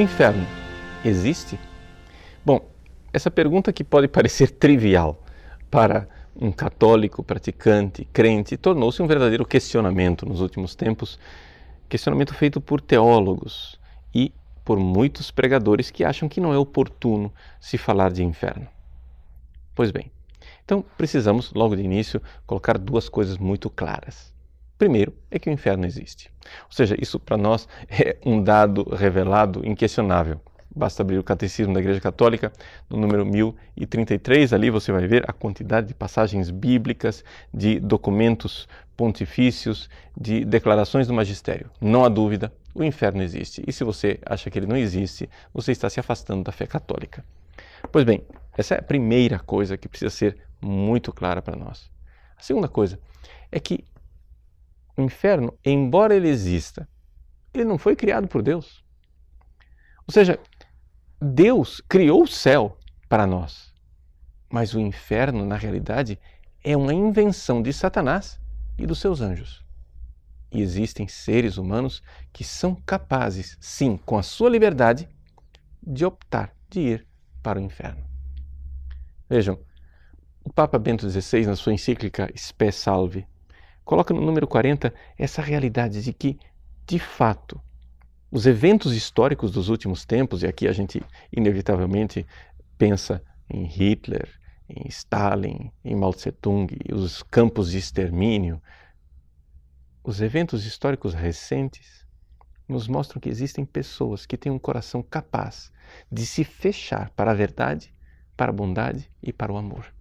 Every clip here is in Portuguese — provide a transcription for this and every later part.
O inferno existe? Bom, essa pergunta que pode parecer trivial para um católico praticante, crente, tornou-se um verdadeiro questionamento nos últimos tempos, questionamento feito por teólogos e por muitos pregadores que acham que não é oportuno se falar de inferno. Pois bem, então precisamos, logo de início, colocar duas coisas muito claras. Primeiro é que o inferno existe. Ou seja, isso para nós é um dado revelado, inquestionável. Basta abrir o Catecismo da Igreja Católica, no número 1033, ali você vai ver a quantidade de passagens bíblicas, de documentos pontifícios, de declarações do magistério. Não há dúvida, o inferno existe. E se você acha que ele não existe, você está se afastando da fé católica. Pois bem, essa é a primeira coisa que precisa ser muito clara para nós. A segunda coisa é que o inferno, embora ele exista, ele não foi criado por Deus. Ou seja, Deus criou o céu para nós, mas o inferno, na realidade, é uma invenção de Satanás e dos seus anjos. E existem seres humanos que são capazes, sim, com a sua liberdade, de optar de ir para o inferno. Vejam, o Papa Bento XVI, na sua encíclica Spe Salve, coloca no número 40 essa realidade de que, de fato, os eventos históricos dos últimos tempos, e aqui a gente inevitavelmente pensa em Hitler, em Stalin, em Mao Tse-tung, os campos de extermínio, os eventos históricos recentes nos mostram que existem pessoas que têm um coração capaz de se fechar para a verdade, para a bondade e para o amor.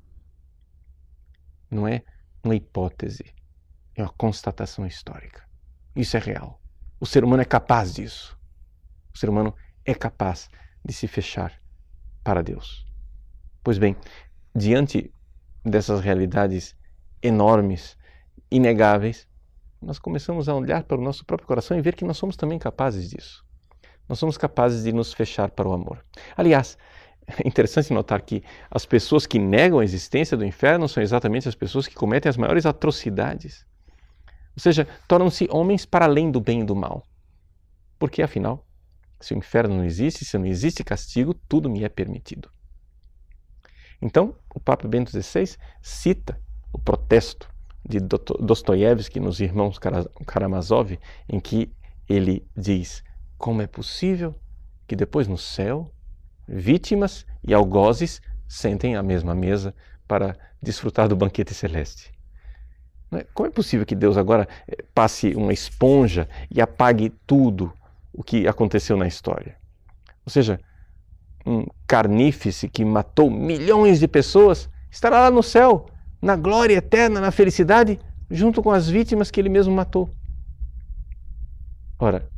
Não é uma hipótese, é uma constatação histórica. Isso é real. O ser humano é capaz disso. O ser humano é capaz de se fechar para Deus. Pois bem, diante dessas realidades enormes, inegáveis, nós começamos a olhar para o nosso próprio coração e ver que nós somos também capazes disso. Nós somos capazes de nos fechar para o amor. Aliás, é interessante notar que as pessoas que negam a existência do inferno são exatamente as pessoas que cometem as maiores atrocidades. Ou seja, tornam-se homens para além do bem e do mal. Porque, afinal, se o inferno não existe, se não existe castigo, tudo me é permitido. Então, o Papa Bento XVI cita o protesto de Dostoiévski nos Irmãos Karamazov, em que ele diz: Como é possível que depois no céu vítimas e algozes sentem à mesma mesa para desfrutar do banquete celeste? É? Como é possível que Deus agora eh, passe uma esponja e apague tudo o que aconteceu na história? Ou seja, um carnífice que matou milhões de pessoas estará lá no céu, na glória eterna, na felicidade, junto com as vítimas que ele mesmo matou. Ora,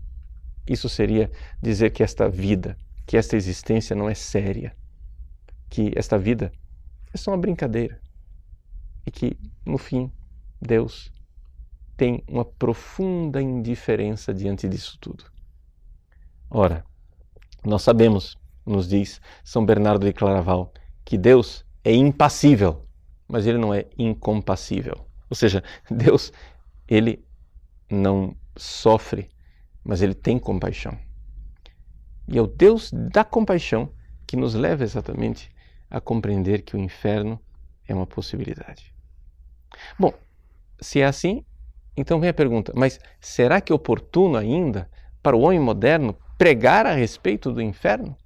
isso seria dizer que esta vida, que esta existência não é séria, que esta vida é só uma brincadeira e que, no fim, Deus tem uma profunda indiferença diante disso tudo. Ora, nós sabemos, nos diz São Bernardo de Claraval, que Deus é impassível, mas ele não é incompassível. Ou seja, Deus, ele não sofre, mas ele tem compaixão. E é o Deus da compaixão que nos leva exatamente a compreender que o inferno é uma possibilidade. Bom, se é assim, então vem a pergunta: mas será que é oportuno ainda para o homem moderno pregar a respeito do inferno?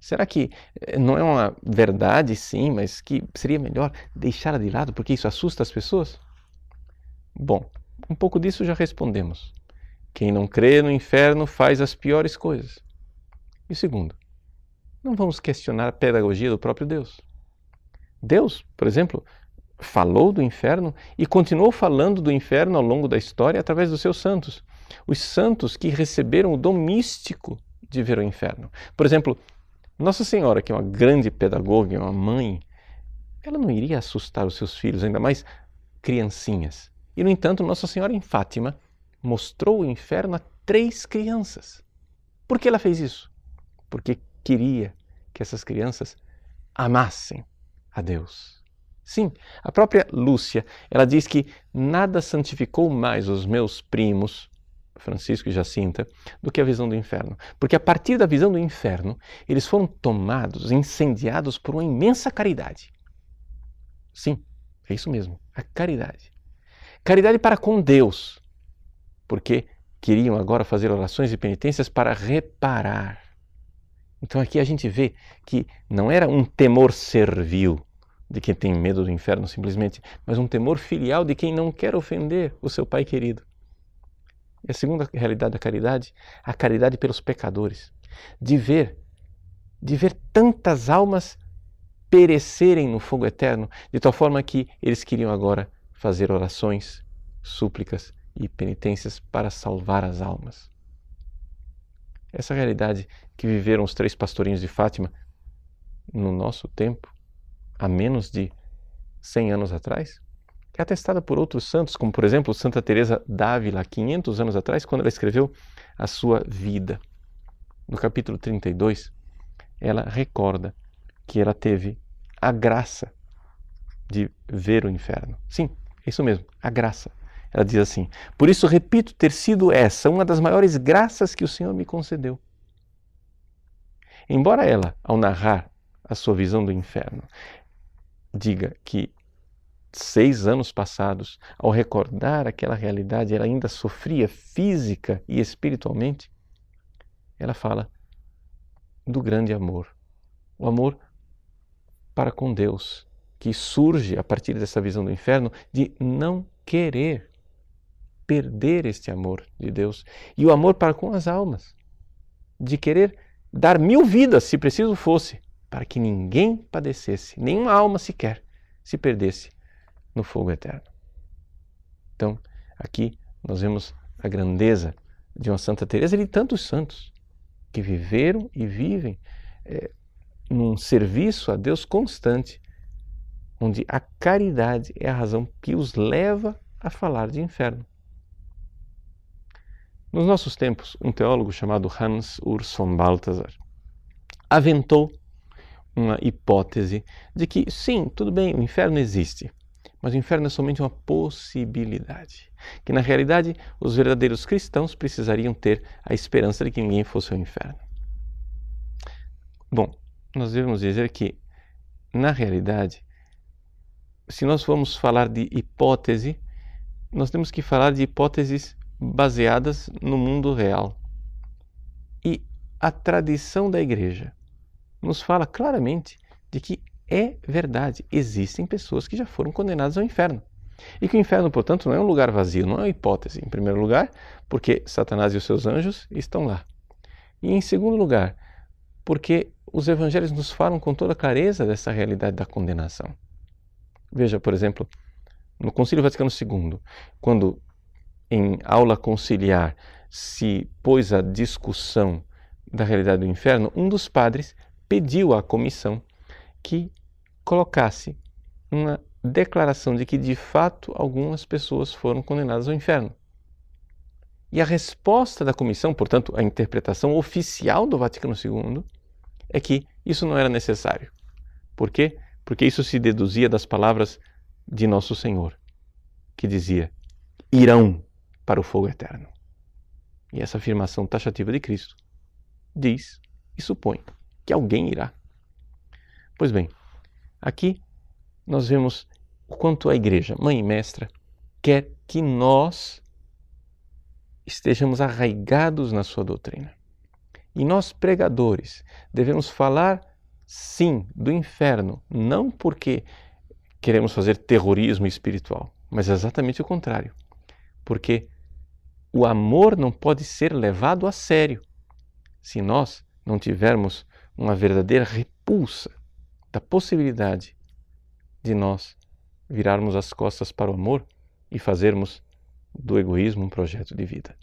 Será que eh, não é uma verdade, sim, mas que seria melhor deixá-la de lado porque isso assusta as pessoas? Bom, um pouco disso já respondemos. Quem não crê no inferno faz as piores coisas. E segundo, não vamos questionar a pedagogia do próprio Deus. Deus, por exemplo, falou do inferno e continuou falando do inferno ao longo da história através dos seus santos. Os santos que receberam o dom místico de ver o inferno. Por exemplo, Nossa Senhora, que é uma grande pedagoga, uma mãe, ela não iria assustar os seus filhos, ainda mais criancinhas. E, no entanto, Nossa Senhora em Fátima mostrou o inferno a três crianças. Por que ela fez isso? Porque queria que essas crianças amassem a Deus. Sim, a própria Lúcia, ela diz que nada santificou mais os meus primos, Francisco e Jacinta, do que a visão do inferno. Porque a partir da visão do inferno, eles foram tomados, incendiados por uma imensa caridade. Sim, é isso mesmo, a caridade. Caridade para com Deus, porque queriam agora fazer orações e penitências para reparar. Então aqui a gente vê que não era um temor servil de quem tem medo do inferno simplesmente, mas um temor filial de quem não quer ofender o seu pai querido. E a segunda realidade da caridade, a caridade pelos pecadores, de ver, de ver tantas almas perecerem no fogo eterno, de tal forma que eles queriam agora fazer orações, súplicas e penitências para salvar as almas. Essa realidade que viveram os três pastorinhos de Fátima no nosso tempo, há menos de 100 anos atrás, é atestada por outros santos, como por exemplo Santa Teresa d'Ávila, 500 anos atrás, quando ela escreveu a sua vida. No capítulo 32, ela recorda que ela teve a graça de ver o inferno. Sim, é isso mesmo, a graça. Ela diz assim: Por isso repito ter sido essa uma das maiores graças que o Senhor me concedeu. Embora ela, ao narrar a sua visão do inferno, diga que seis anos passados, ao recordar aquela realidade, ela ainda sofria física e espiritualmente, ela fala do grande amor. O amor para com Deus, que surge a partir dessa visão do inferno de não querer perder este amor de Deus e o amor para com as almas, de querer dar mil vidas, se preciso fosse, para que ninguém padecesse, nenhuma alma sequer se perdesse no fogo eterno. Então, aqui nós vemos a grandeza de uma Santa Teresa e de tantos santos que viveram e vivem é, num serviço a Deus constante, onde a caridade é a razão que os leva a falar de inferno. Nos nossos tempos, um teólogo chamado Hans Urs von Balthasar aventou uma hipótese de que, sim, tudo bem, o inferno existe, mas o inferno é somente uma possibilidade. Que na realidade os verdadeiros cristãos precisariam ter a esperança de que ninguém fosse ao inferno. Bom, nós devemos dizer que, na realidade, se nós formos falar de hipótese, nós temos que falar de hipóteses baseadas no mundo real. E a tradição da igreja nos fala claramente de que é verdade, existem pessoas que já foram condenadas ao inferno. E que o inferno, portanto, não é um lugar vazio, não é uma hipótese. Em primeiro lugar, porque Satanás e os seus anjos estão lá. E em segundo lugar, porque os evangelhos nos falam com toda clareza dessa realidade da condenação. Veja, por exemplo, no Concílio Vaticano II, quando em aula conciliar se pôs a discussão da realidade do inferno, um dos padres pediu à comissão que colocasse uma declaração de que de fato algumas pessoas foram condenadas ao inferno. E a resposta da comissão, portanto, a interpretação oficial do Vaticano II, é que isso não era necessário. Por quê? Porque isso se deduzia das palavras de Nosso Senhor, que dizia: irão para o fogo eterno. E essa afirmação taxativa de Cristo diz e supõe que alguém irá. Pois bem, Aqui nós vemos o quanto a igreja, mãe e mestra, quer que nós estejamos arraigados na sua doutrina. E nós, pregadores, devemos falar, sim, do inferno, não porque queremos fazer terrorismo espiritual, mas exatamente o contrário. Porque o amor não pode ser levado a sério se nós não tivermos uma verdadeira repulsa da possibilidade de nós virarmos as costas para o amor e fazermos do egoísmo um projeto de vida.